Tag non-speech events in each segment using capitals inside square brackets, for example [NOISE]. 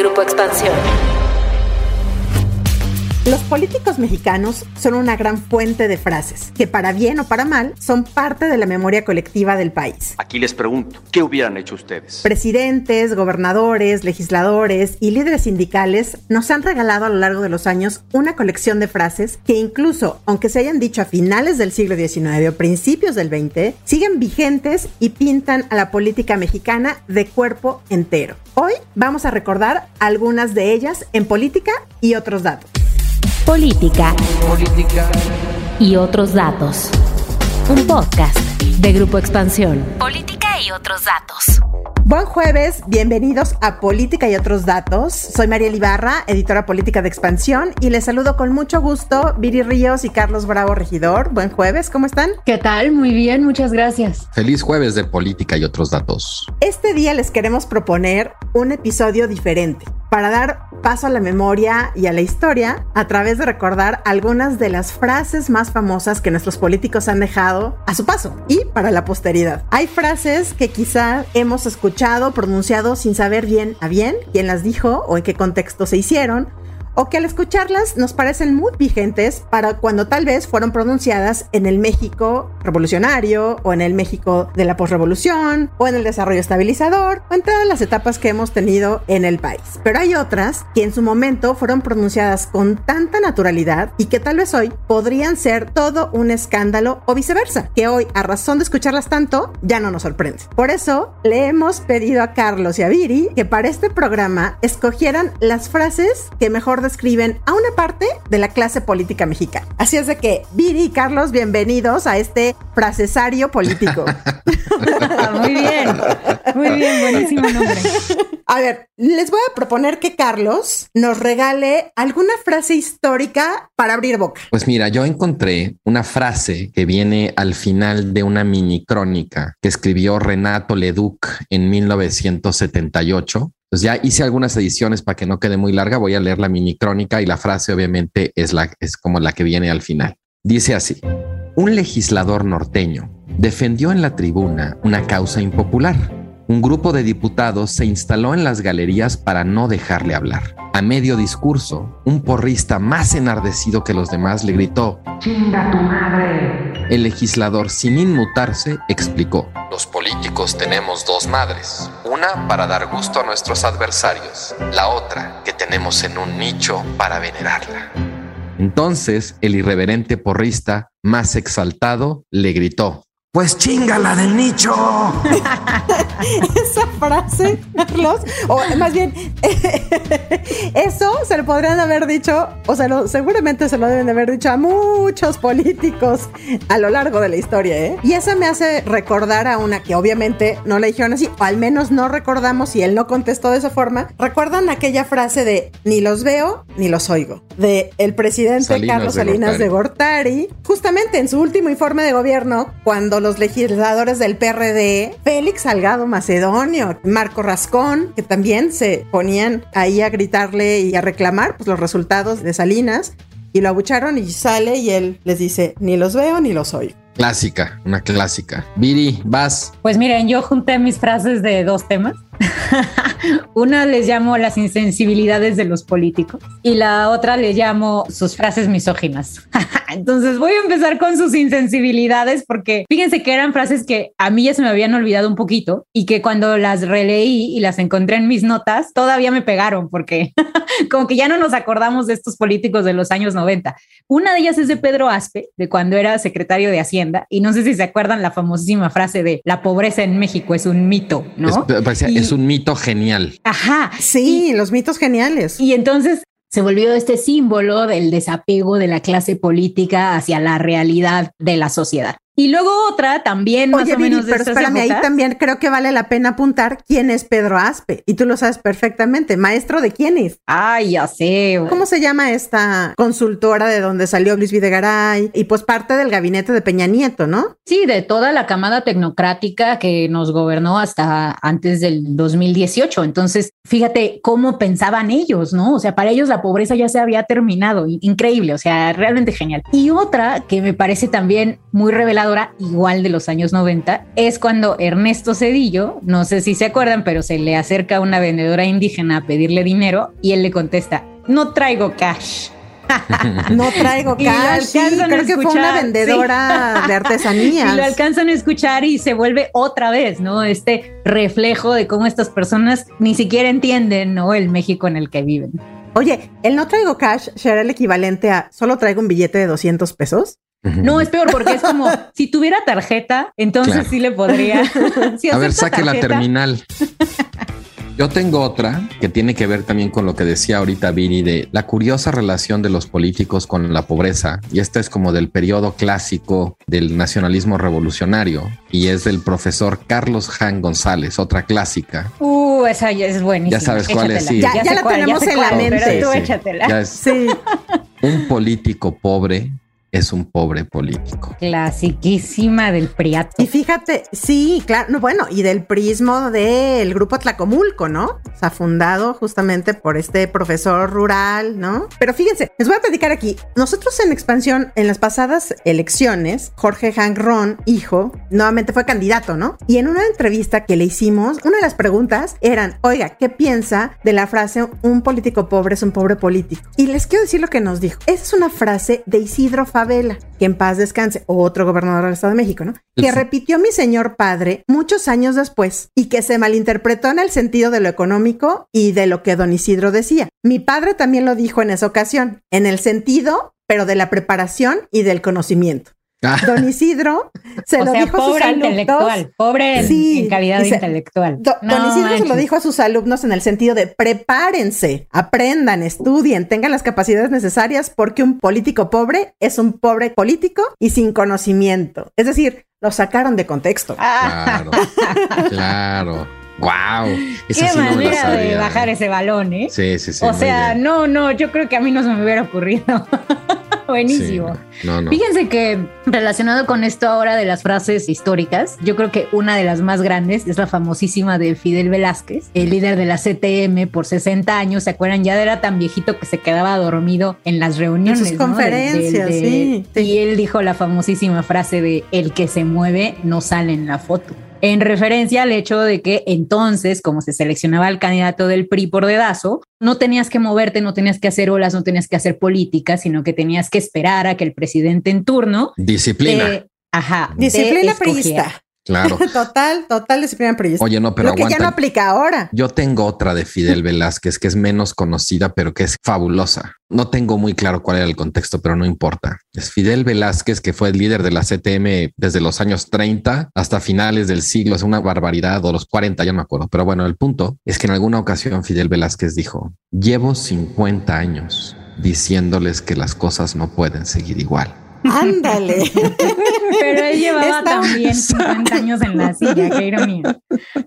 Grupo Expansión. Los políticos mexicanos son una gran fuente de frases que para bien o para mal son parte de la memoria colectiva del país. Aquí les pregunto, ¿qué hubieran hecho ustedes? Presidentes, gobernadores, legisladores y líderes sindicales nos han regalado a lo largo de los años una colección de frases que incluso, aunque se hayan dicho a finales del siglo XIX o principios del XX, siguen vigentes y pintan a la política mexicana de cuerpo entero. Hoy vamos a recordar algunas de ellas en política y otros datos. Política. Política. Y otros datos. Un podcast de Grupo Expansión. Política y otros datos. Buen jueves, bienvenidos a Política y otros datos. Soy María Ibarra, editora política de Expansión, y les saludo con mucho gusto Viri Ríos y Carlos Bravo, regidor. Buen jueves, ¿cómo están? ¿Qué tal? Muy bien, muchas gracias. Feliz jueves de Política y otros datos. Este día les queremos proponer un episodio diferente para dar paso a la memoria y a la historia a través de recordar algunas de las frases más famosas que nuestros políticos han dejado a su paso y para la posteridad. Hay frases que quizá hemos escuchado, pronunciado sin saber bien a bien quién las dijo o en qué contexto se hicieron, o que al escucharlas nos parecen muy vigentes para cuando tal vez fueron pronunciadas en el México revolucionario o en el México de la posrevolución o en el desarrollo estabilizador o en todas las etapas que hemos tenido en el país. Pero hay otras que en su momento fueron pronunciadas con tanta naturalidad y que tal vez hoy podrían ser todo un escándalo o viceversa, que hoy a razón de escucharlas tanto ya no nos sorprende. Por eso le hemos pedido a Carlos y a Viri que para este programa escogieran las frases que mejor describen a una parte de la clase política mexicana. Así es de que, Viri y Carlos, bienvenidos a este fracesario político. [LAUGHS] muy bien, muy bien, buenísimo nombre. A ver, les voy a proponer que Carlos nos regale alguna frase histórica para abrir boca. Pues mira, yo encontré una frase que viene al final de una mini crónica que escribió Renato Leduc en 1978 pues ya hice algunas ediciones para que no quede muy larga. Voy a leer la mini crónica y la frase obviamente es, la, es como la que viene al final. Dice así, un legislador norteño defendió en la tribuna una causa impopular. Un grupo de diputados se instaló en las galerías para no dejarle hablar. A medio discurso, un porrista más enardecido que los demás le gritó, ¡Chinga tu madre! El legislador, sin inmutarse, explicó, los políticos tenemos dos madres, una para dar gusto a nuestros adversarios, la otra que tenemos en un nicho para venerarla. Entonces el irreverente porrista, más exaltado, le gritó, pues chingala del nicho. [LAUGHS] Esa frase, Carlos, o más bien, [LAUGHS] eso se lo podrían haber dicho, o sea, seguramente se lo deben de haber dicho a muchos políticos a lo largo de la historia, ¿eh? Y eso me hace recordar a una que obviamente no le dijeron así, o al menos no recordamos y él no contestó de esa forma. ¿Recuerdan aquella frase de ni los veo ni los oigo? De el presidente Carlos Salinas de Gortari, justamente en su último informe de gobierno, cuando los legisladores del PRD, Félix Salgado Macedonio, Marco Rascón, que también se ponían ahí a gritarle y a reclamar pues, los resultados de Salinas, y lo abucharon y sale y él les dice, ni los veo ni los oigo. Clásica, una clásica. Viri, vas. Pues miren, yo junté mis frases de dos temas. [LAUGHS] Una les llamo las insensibilidades de los políticos y la otra le llamo sus frases misóginas. [LAUGHS] Entonces voy a empezar con sus insensibilidades porque fíjense que eran frases que a mí ya se me habían olvidado un poquito y que cuando las releí y las encontré en mis notas todavía me pegaron porque [LAUGHS] como que ya no nos acordamos de estos políticos de los años 90. Una de ellas es de Pedro Aspe, de cuando era secretario de Hacienda y no sé si se acuerdan la famosísima frase de la pobreza en México es un mito, ¿no? Es, un mito genial. Ajá. Sí, los mitos geniales. Y entonces se volvió este símbolo del desapego de la clase política hacia la realidad de la sociedad. Y luego otra también más o menos pero espérame, ahí también creo que vale la pena apuntar quién es Pedro Aspe. Y tú lo sabes perfectamente. ¿Maestro de quién es? Ay, ya sé. ¿Cómo se llama esta consultora de donde salió Luis Videgaray? Y pues parte del gabinete de Peña Nieto, ¿no? Sí, de toda la camada tecnocrática que nos gobernó hasta antes del 2018. Entonces, fíjate cómo pensaban ellos, ¿no? O sea, para ellos la pobreza ya se había terminado. Increíble, o sea, realmente genial. Y otra que me parece también muy revelado conservadora, igual de los años 90, es cuando Ernesto Cedillo, no sé si se acuerdan, pero se le acerca a una vendedora indígena a pedirle dinero y él le contesta, no traigo cash. [LAUGHS] no traigo cash. Sí, creo que fue una vendedora de artesanías. [LAUGHS] Y lo alcanzan a escuchar y se vuelve otra vez, ¿no? Este reflejo de cómo estas personas ni siquiera entienden, ¿no? El México en el que viven. Oye, el no traigo cash será el equivalente a solo traigo un billete de 200 pesos. No, es peor porque es como [LAUGHS] si tuviera tarjeta, entonces sí le podría. [LAUGHS] a ver, saque la terminal. [LAUGHS] Yo tengo otra que tiene que ver también con lo que decía ahorita Vini de la curiosa relación de los políticos con la pobreza. Y esta es como del periodo clásico del nacionalismo revolucionario y es del profesor Carlos Han González, otra clásica. Uh, esa ya es buenísima. Ya sabes cuál es. Sí. Ya, la tenemos en la mente. Pero tú échatela. sí. Un político pobre es un pobre político. Clasiquísima del Priato. Y fíjate, sí, claro, bueno, y del prismo del grupo Tlacomulco, ¿no? O sea, fundado justamente por este profesor rural, ¿no? Pero fíjense, les voy a platicar aquí. Nosotros en expansión, en las pasadas elecciones, Jorge Hank Ron, hijo, nuevamente fue candidato, ¿no? Y en una entrevista que le hicimos, una de las preguntas eran, oiga, ¿qué piensa de la frase un político pobre es un pobre político? Y les quiero decir lo que nos dijo. Esa es una frase de Isidro Vela, que en paz descanse, otro gobernador del Estado de México, ¿no? Que repitió mi señor padre muchos años después y que se malinterpretó en el sentido de lo económico y de lo que don Isidro decía. Mi padre también lo dijo en esa ocasión, en el sentido, pero de la preparación y del conocimiento. Ah. Don Isidro se lo dijo a sus alumnos. Intelectual, pobre en, calidad intelectual. don Isidro se lo dijo a sus alumnos en el sentido de prepárense, aprendan, estudien, tengan las capacidades necesarias porque un político pobre es un pobre político y sin conocimiento. Es decir, lo sacaron de contexto. Claro, claro. Wow. Qué manera de bajar ese balón, ¿eh? Sí, sí, sí. O sea, no, no, yo creo que a mí no se me hubiera ocurrido. [LAUGHS] Buenísimo. Fíjense que relacionado con esto ahora de las frases históricas, yo creo que una de las más grandes es la famosísima de Fidel Velázquez, el líder de la CTM por 60 años. ¿Se acuerdan? Ya era tan viejito que se quedaba dormido en las reuniones. En sus conferencias, sí. Y él dijo la famosísima frase de el que se mueve no sale en la foto en referencia al hecho de que entonces, como se seleccionaba el candidato del PRI por dedazo, no tenías que moverte, no tenías que hacer olas, no tenías que hacer política, sino que tenías que esperar a que el presidente en turno... Disciplina. ajá. Disciplina priista. Claro. [LAUGHS] total, total disciplina periodista. Oye, no, pero Lo que ya no aplica ahora. Yo tengo otra de Fidel Velázquez que es menos conocida, pero que es fabulosa. No tengo muy claro cuál era el contexto, pero no importa. Es Fidel Velázquez, que fue el líder de la CTM desde los años 30 hasta finales del siglo. Es una barbaridad, o los 40, ya no me acuerdo. Pero bueno, el punto es que en alguna ocasión Fidel Velázquez dijo, llevo 50 años diciéndoles que las cosas no pueden seguir igual. Ándale. [LAUGHS] Pero él llevaba también [LAUGHS] 50 años en la silla, qué ironía.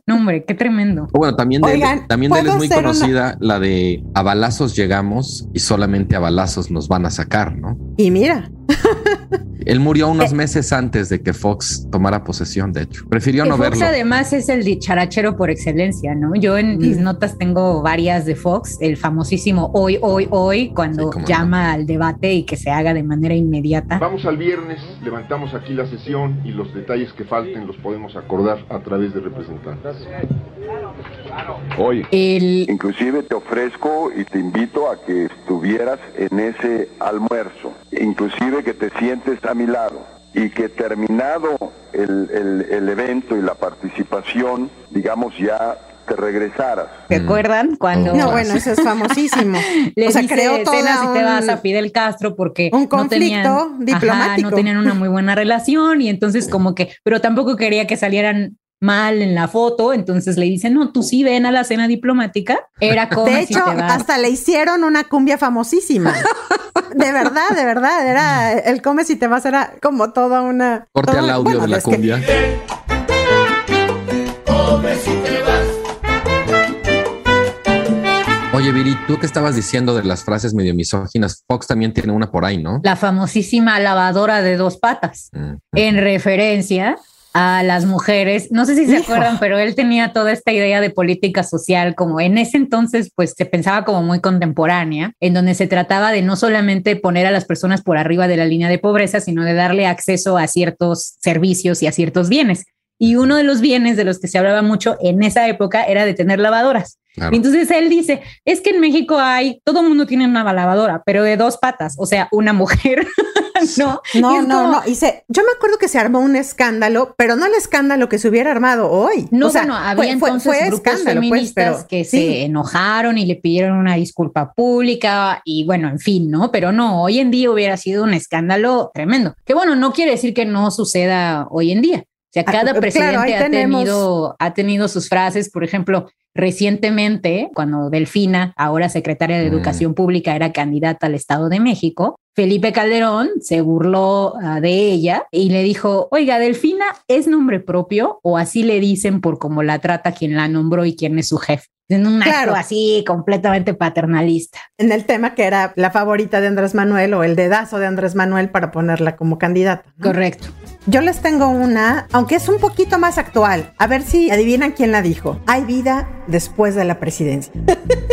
No, hombre, qué tremendo. Bueno, también de, él, también de él es muy conocida la de a balazos llegamos y solamente a balazos nos van a sacar, ¿no? Y mira. [LAUGHS] Él murió unos eh, meses antes de que Fox tomara posesión, de hecho. Prefirió no Fox verlo. además es el dicharachero por excelencia, ¿no? Yo en mis mm. notas tengo varias de Fox, el famosísimo hoy, hoy, hoy, cuando llama al debate y que se haga de manera inmediata. Vamos al viernes, levantamos aquí la sesión y los detalles que falten los podemos acordar a través de representantes. Hoy, inclusive te ofrezco y te invito a que estuvieras en ese almuerzo, inclusive que te sientes a mi lado y que terminado el, el, evento y la participación, digamos ya te regresaras. ¿Te acuerdan cuando? No, bueno, eso es famosísimo. [LAUGHS] Le o sea, y te vas a Fidel Castro porque un conflicto no tenían, diplomático. no tenían una muy buena relación y entonces como que, pero tampoco quería que salieran mal en la foto, entonces le dicen, no, tú sí ven a la cena diplomática. Era como... De hecho, hasta le hicieron una cumbia famosísima. [LAUGHS] de verdad, de verdad, era el come si te vas, era como toda una... Corte al audio de la cumbia. Oye, Viri, tú que estabas diciendo de las frases medio misóginas, Fox también tiene una por ahí, ¿no? La famosísima lavadora de dos patas, en referencia a las mujeres. No sé si se acuerdan, pero él tenía toda esta idea de política social, como en ese entonces, pues se pensaba como muy contemporánea, en donde se trataba de no solamente poner a las personas por arriba de la línea de pobreza, sino de darle acceso a ciertos servicios y a ciertos bienes. Y uno de los bienes de los que se hablaba mucho en esa época era de tener lavadoras. Entonces él dice, es que en México hay, todo el mundo tiene una lavadora, pero de dos patas, o sea, una mujer. [LAUGHS] no, no, no, no. Y se, yo me acuerdo que se armó un escándalo, pero no el escándalo que se hubiera armado hoy. No, o sea, bueno, había entonces fue, grupos pues, feministas que se enojaron y le pidieron una disculpa pública y bueno, en fin, ¿no? Pero no, hoy en día hubiera sido un escándalo tremendo. Que bueno, no quiere decir que no suceda hoy en día. O sea, ah, cada presidente ha, tenido, ha tenido sus frases, por ejemplo, recientemente, cuando Delfina, ahora secretaria de mm. Educación Pública, era candidata al Estado de México, Felipe Calderón se burló ah, de ella y le dijo, oiga, Delfina es nombre propio o así le dicen por cómo la trata quien la nombró y quién es su jefe. En un acto así completamente paternalista. En el tema que era la favorita de Andrés Manuel o el dedazo de Andrés Manuel para ponerla como candidata. Correcto. Yo les tengo una, aunque es un poquito más actual. A ver si adivinan quién la dijo. Hay vida después de la presidencia.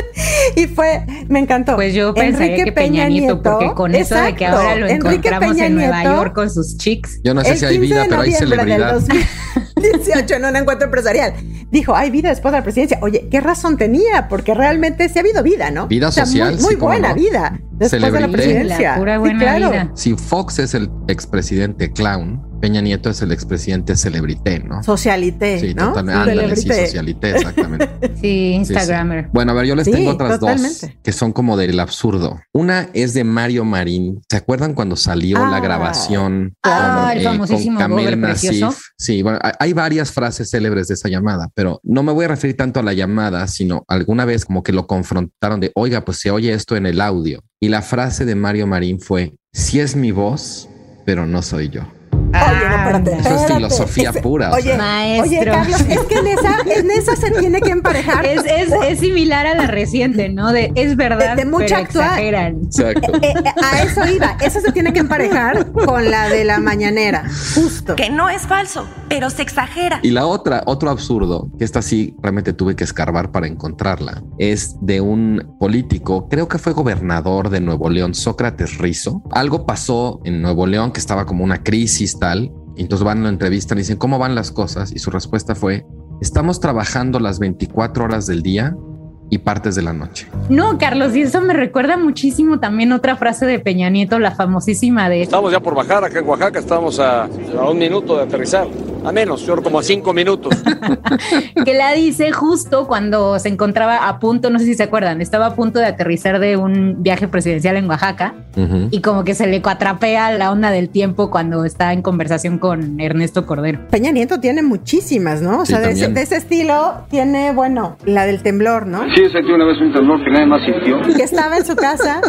[LAUGHS] y fue, me encantó. Pues yo pensaría que Peña, Nieto, porque con eso de que ahora lo encontramos en Nueva York con sus chicks. Yo no sé si hay vida, pero hay celebridad. 2018 en un encuentro empresarial. Dijo, hay vida después de la presidencia. Oye, ¿qué razón tenía? Porque realmente sí ha habido vida, ¿no? Vida social. muy, buena vida después de la presidencia. pura buena vida. Si Fox es el expresidente clown, Peña Nieto es el expresidente celebrité, ¿no? Socialité. Sí, ¿no? totalmente. Ándale, sí, socialité, exactamente. [LAUGHS] sí, Instagramer. Bueno, a ver, yo les tengo otras dos que son como del absurdo. Una es de Mario Marín. ¿Se acuerdan cuando salió la ah. grabación ah, el eh, famosísimo con Camel Nassif? Sí, bueno, hay varias frases célebres de esa llamada, pero no me voy a referir tanto a la llamada, sino alguna vez como que lo confrontaron de, oiga, pues se oye esto en el audio. Y la frase de Mario Marín fue, si es mi voz, pero no soy yo. Oye, no, espérate, Eso es filosofía pura. Oye, oye, Carlos, es que en esa, en esa se tiene que emparejar. Es, es, es similar a la reciente, ¿no? De es verdad, de, de mucha pero exageran. Exacto. Eh, eh, a eso iba. Esa se tiene que emparejar con la de la mañanera. Justo. Que no es falso, pero se exagera. Y la otra, otro absurdo, que esta sí realmente tuve que escarbar para encontrarla, es de un político, creo que fue gobernador de Nuevo León, Sócrates Rizo. Algo pasó en Nuevo León que estaba como una crisis Y entonces van a la entrevista y dicen, ¿cómo van las cosas? Y su respuesta fue, estamos trabajando las 24 horas del día y partes de la noche. No, Carlos, y eso me recuerda muchísimo también otra frase de Peña Nieto, la famosísima de... Estamos ya por bajar acá en Oaxaca, estamos a, a un minuto de aterrizar, a menos, yo como a cinco minutos. [LAUGHS] que la dice justo cuando se encontraba a punto, no sé si se acuerdan, estaba a punto de aterrizar de un viaje presidencial en Oaxaca y como que se le cuatrapea la onda del tiempo cuando está en conversación con Ernesto Cordero. Peña Nieto tiene muchísimas, ¿no? O sea, de, ese estilo tiene, bueno, la del temblor, ¿no? Sí, sentí una vez un temblor que nadie más sintió. Que estaba en su casa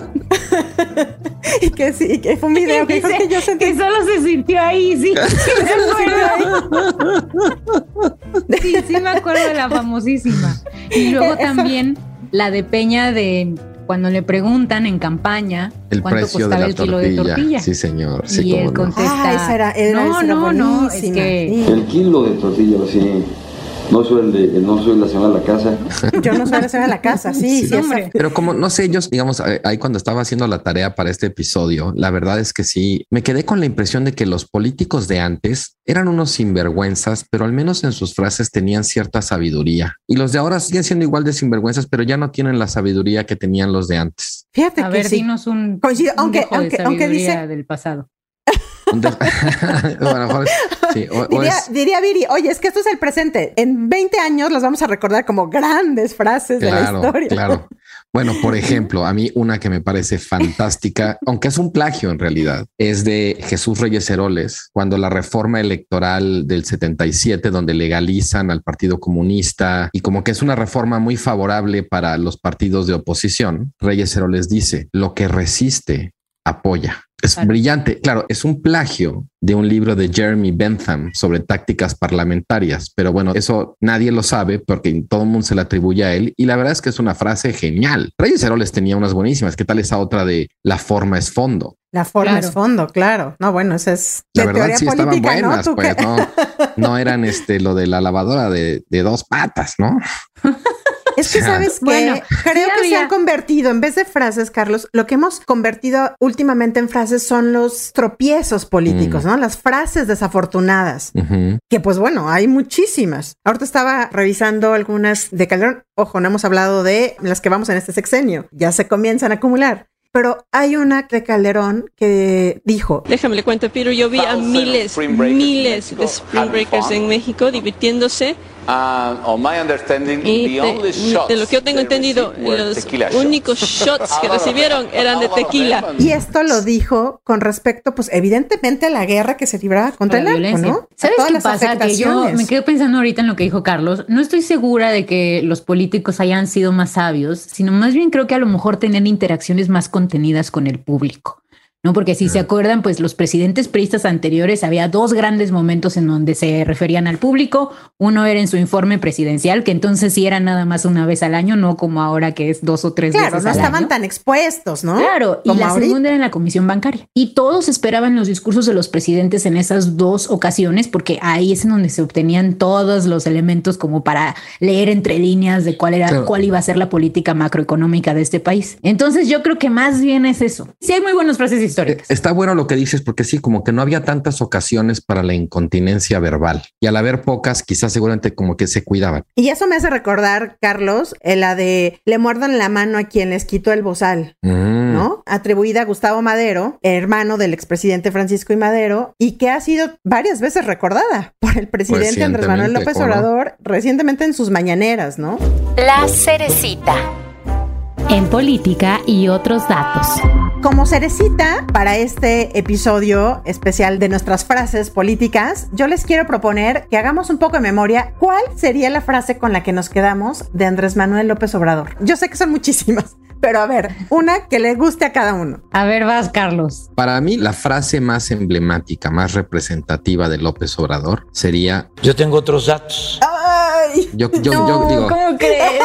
[LAUGHS] y que sí, que fue un video que, que yo sentí. Que solo se sintió ahí, sí. [LAUGHS] sí, sí me acuerdo de la famosísima. Y [LAUGHS] luego también la de Peña de cuando le preguntan en campaña el cuánto costaba el kilo de tortilla. Sí, señor. Sí, y él contesta, ah, esa era, era, no, no, no, es que... El kilo de tortilla, sí. No soy el de, no soy la señora de la casa. [LAUGHS] Yo no soy la señora de la casa, sí, sí. Pero como no sé, ellos, digamos, eh, ahí cuando estaba haciendo la tarea para este episodio, la verdad es que sí, me quedé con la impresión de que los políticos de antes eran unos sinvergüenzas, pero al menos en sus frases tenían cierta sabiduría. Y los de ahora siguen siendo igual de sinvergüenzas, pero ya no tienen la sabiduría que tenían los de antes. Fíjate A que ver, sí. dinos un, Coincido, aunque, un aunque, aunque dice del pasado. [LAUGHS] bueno, sí, o, diría, diría, Viri, oye, es que esto es el presente. En 20 años los vamos a recordar como grandes frases de la historia. Claro. Bueno, por ejemplo, a mí una que me parece fantástica, aunque es un plagio en realidad, es de Jesús Reyes Heroles, cuando la reforma electoral del 77, donde legalizan al Partido Comunista y como que es una reforma muy favorable para los partidos de oposición, Reyes Heroles dice, lo que resiste apoya. Es brillante. Claro, es un plagio de un libro de Jeremy Bentham sobre tácticas parlamentarias, pero bueno, eso nadie lo sabe porque todo el mundo se le atribuye a él y la verdad es que es una frase genial. Reyes Heroles tenía unas buenísimas. ¿Qué tal esa otra de la forma es fondo? La forma es fondo, claro. No, bueno, esa es la verdad sí estaban buenas, pues no, no eran este lo de la lavadora de, de dos patas, ¿no? [LAUGHS] Es que sabes que creo que se han convertido, en vez de frases, Carlos, lo que hemos convertido últimamente en frases son los tropiezos políticos, mm. ¿no? Las frases desafortunadas, que pues bueno, hay muchísimas. Ahorita estaba revisando algunas de Calderón. Ojo, no hemos hablado de las que vamos en este sexenio. Ya se comienzan a acumular pero hay una de Calderón que dijo. Déjame le cuento, Pero yo vi a miles, miles de Spring Breakers en México divirtiéndose y de, lo que yo tengo entendido, los únicos shots que [LAUGHS] recibieron eran de tequila. Y esto lo dijo con respecto, pues evidentemente a la guerra que se libraba contra el narco, ¿no? ¿Sabes qué pasa? Que yo me quedo pensando ahorita en lo que dijo Carlos. No estoy segura de que los políticos hayan sido más sabios, sino más bien creo que a lo mejor tenían interacciones más contenidas con el público. ¿No? Porque si se acuerdan, pues los presidentes priistas anteriores había dos grandes momentos en donde se referían al público. Uno era en su informe presidencial, que entonces sí era nada más una vez al año, no como ahora que es dos o tres veces. Claro, no estaban tan expuestos, ¿no? Claro, y la segunda era en la comisión bancaria. Y todos esperaban los discursos de los presidentes en esas dos ocasiones, porque ahí es en donde se obtenían todos los elementos como para leer entre líneas de cuál era, cuál iba a ser la política macroeconómica de este país. Entonces yo creo que más bien es eso. Sí hay muy buenas frases Está bueno lo que dices, porque sí, como que no había tantas ocasiones para la incontinencia verbal y al haber pocas, quizás seguramente como que se cuidaban. Y eso me hace recordar, Carlos, la de le muerdan la mano a quien les quitó el bozal, mm. ¿no? Atribuida a Gustavo Madero, hermano del expresidente Francisco y Madero, y que ha sido varias veces recordada por el presidente Andrés Manuel López Obrador recientemente en sus mañaneras, ¿no? La cerecita en política y otros datos. Como cerecita para este episodio especial de nuestras frases políticas, yo les quiero proponer que hagamos un poco de memoria cuál sería la frase con la que nos quedamos de Andrés Manuel López Obrador. Yo sé que son muchísimas, pero a ver, una que le guste a cada uno. A ver, vas, Carlos. Para mí, la frase más emblemática, más representativa de López Obrador sería: Yo tengo otros datos. ¡Ay! Yo, yo, digo. ¿Cómo [LAUGHS] crees?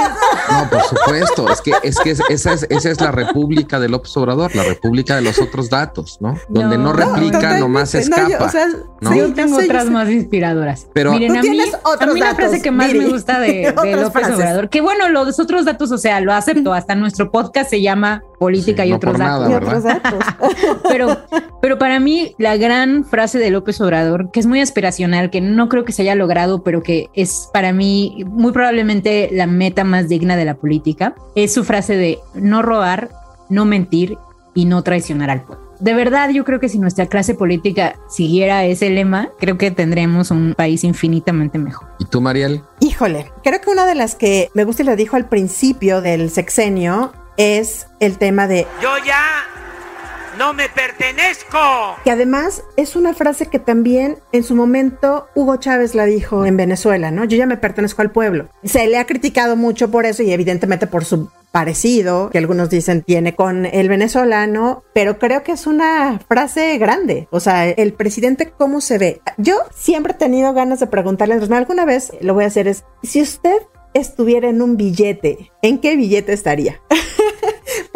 No, por supuesto. Es que, es que esa, es, esa es la república de López Obrador, la república de los otros datos, ¿no? Donde no, replica, nomás escapa. No, yo, tengo otras más inspiradoras. Pero Miren, a mí, a mí la frase que más me gusta de, [LAUGHS] López Obrador, que bueno, los otros datos, o sea, lo acepto, hasta nuestro podcast se llama Política y, otros datos. [LAUGHS] pero, pero para mí, la gran frase de López Obrador, que es muy aspiracional, que no creo que se haya logrado, pero que es para mí muy probablemente la meta más digna de la política, es su frase de no robar, no mentir y no traicionar al pueblo. De verdad, yo creo que si nuestra clase política siguiera ese lema, creo que tendremos un país infinitamente mejor. ¿Y tú, Mariel? Híjole, creo que una de las que me gusta y le dijo al principio del sexenio es el tema de Yo ya no me pertenezco. Que además es una frase que también en su momento Hugo Chávez la dijo en Venezuela, ¿no? Yo ya me pertenezco al pueblo. Se le ha criticado mucho por eso y evidentemente por su parecido, que algunos dicen tiene con el venezolano, pero creo que es una frase grande. O sea, el presidente, ¿cómo se ve? Yo siempre he tenido ganas de preguntarle, alguna vez lo voy a hacer, es, si usted estuviera en un billete, ¿en qué billete estaría? [LAUGHS]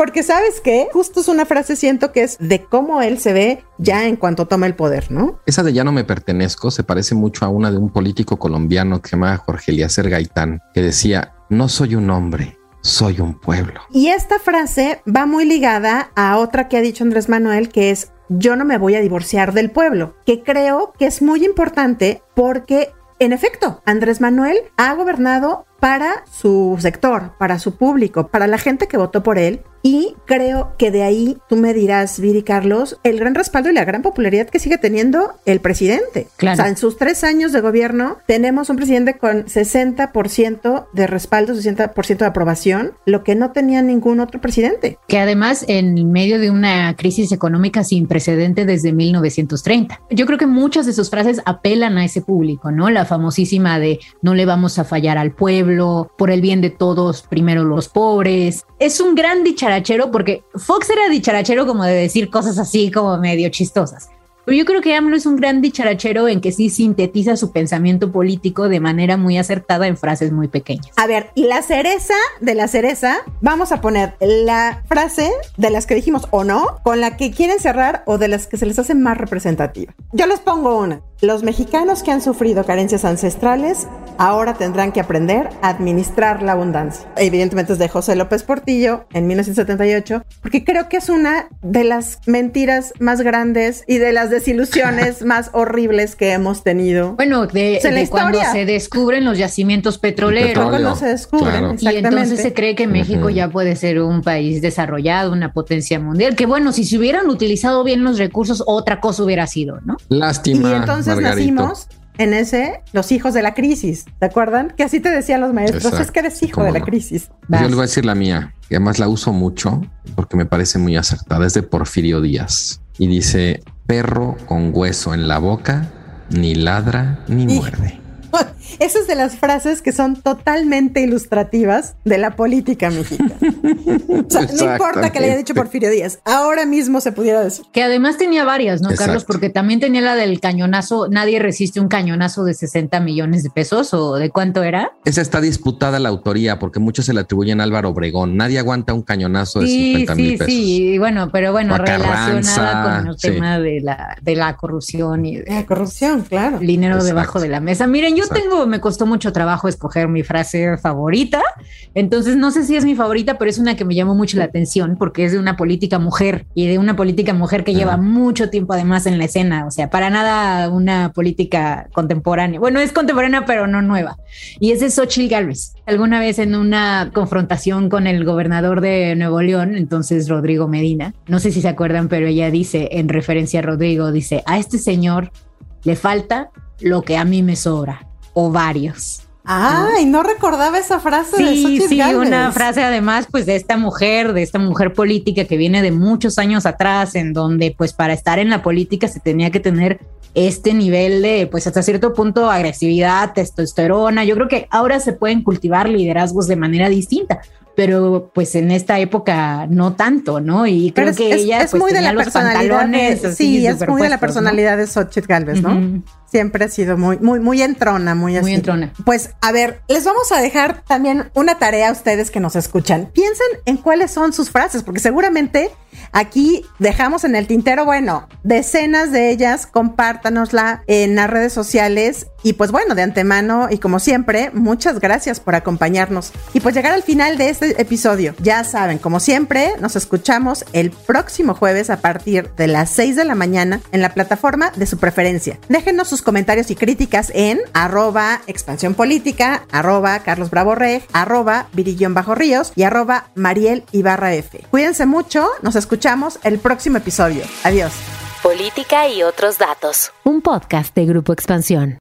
Porque sabes que justo es una frase, siento que es de cómo él se ve ya en cuanto toma el poder, ¿no? Esa de ya no me pertenezco se parece mucho a una de un político colombiano que se llama Jorge Eliezer Gaitán, que decía, no soy un hombre, soy un pueblo. Y esta frase va muy ligada a otra que ha dicho Andrés Manuel, que es, yo no me voy a divorciar del pueblo, que creo que es muy importante porque en efecto, Andrés Manuel ha gobernado para su sector, para su público, para la gente que votó por él. Y creo que de ahí tú me dirás, Viri Carlos, el gran respaldo y la gran popularidad que sigue teniendo el presidente. Claro. O sea, en sus tres años de gobierno tenemos un presidente con 60% de respaldo, 60% de aprobación, lo que no tenía ningún otro presidente. Que además en medio de una crisis económica sin precedente desde 1930. Yo creo que muchas de sus frases apelan a ese público, ¿no? La famosísima de no le vamos a fallar al pueblo por el bien de todos, primero los pobres. Es un gran dicharachero porque Fox era dicharachero como de decir cosas así como medio chistosas. Pero yo creo que AMLO es un gran dicharachero en que sí sintetiza su pensamiento político de manera muy acertada en frases muy pequeñas. A ver, y la cereza de la cereza, vamos a poner la frase de las que dijimos o no, con la que quieren cerrar o de las que se les hace más representativa. Yo les pongo una. Los mexicanos que han sufrido carencias ancestrales ahora tendrán que aprender a administrar la abundancia. Evidentemente es de José López Portillo en 1978, porque creo que es una de las mentiras más grandes y de las desilusiones [LAUGHS] más horribles que hemos tenido. Bueno, de, cuando se descubren los yacimientos petroleros. Cuando se descubren, Y entonces se cree que México ya puede ser un país desarrollado, una potencia mundial. Que bueno, si se hubieran utilizado bien los recursos, otra cosa hubiera sido, ¿no? Lástima. Y entonces nacimos en ese los hijos de la crisis. ¿Te acuerdan? Que así te decían los maestros, es que eres hijo de la crisis. Yo les voy a decir la mía, que además la uso mucho porque me parece muy acertada. Es de Porfirio Díaz y dice: perro con hueso en la boca, ni ladra ni muerde. [LAUGHS] Esas de las frases que son totalmente ilustrativas de la política mexicana. [LAUGHS] O sea, no importa que le haya dicho Porfirio Díaz, ahora mismo se pudiera decir. Que además tenía varias, ¿no, Carlos? Porque también tenía la del cañonazo, nadie resiste un cañonazo de 60 millones de pesos o de cuánto era. Esa está disputada la autoría porque muchos se le atribuyen a Álvaro Obregón. Nadie aguanta un cañonazo de 50 mil pesos. Sí, sí, bueno, pero bueno, relacionada con el tema de la, de la corrupción y de la corrupción, claro. Dinero debajo de la mesa. Miren, yo tengo, me costó mucho trabajo escoger mi frase favorita. Entonces, no sé si es mi favorita, pero es una que me llamó mucho la atención porque es de una política mujer y de una política mujer que lleva mucho tiempo además en la escena. O sea, para nada una política contemporánea. Bueno, es contemporánea, pero no nueva. Y es de Xochitl Gálvez. Alguna vez en una confrontación con el gobernador de Nuevo León, entonces Rodrigo Medina, no sé si se acuerdan, pero ella dice, en referencia a Rodrigo, dice, a este señor le falta lo que a mí me sobra varios. Ay, no recordaba esa frase. Sí, de sí, una frase además, pues de esta mujer, de esta mujer política que viene de muchos años atrás, en donde, pues, para estar en la política se tenía que tener este nivel de, pues, hasta cierto punto, agresividad, testosterona. Yo creo que ahora se pueden cultivar liderazgos de manera distinta pero pues en esta época no tanto, ¿no? Y creo que ella es pues, muy de la personalidad sí, es muy de la personalidad de Xochitl Galvez, ¿no? Siempre ha sido muy, muy, muy entrona, muy así. Muy entrona. Pues a ver, les vamos a dejar también una tarea a ustedes que nos escuchan. Piensen en cuáles son sus frases, porque seguramente aquí dejamos en el tintero, bueno, decenas de ellas, compártanosla en las redes sociales. Y pues bueno, de antemano y como siempre, muchas gracias por acompañarnos. Y pues llegar al final de este episodio. Ya saben, como siempre, nos escuchamos el próximo jueves a partir de las 6 de la mañana en la plataforma de su preferencia. Déjenos sus comentarios y críticas en arroba expansión política, arroba Carlos Bravo Reg, arroba Virillón Bajo Ríos y arroba Mariel Ibarra F. Cuídense mucho, nos escuchamos el próximo episodio. Adiós. Política y otros datos. Un podcast de Grupo Expansión.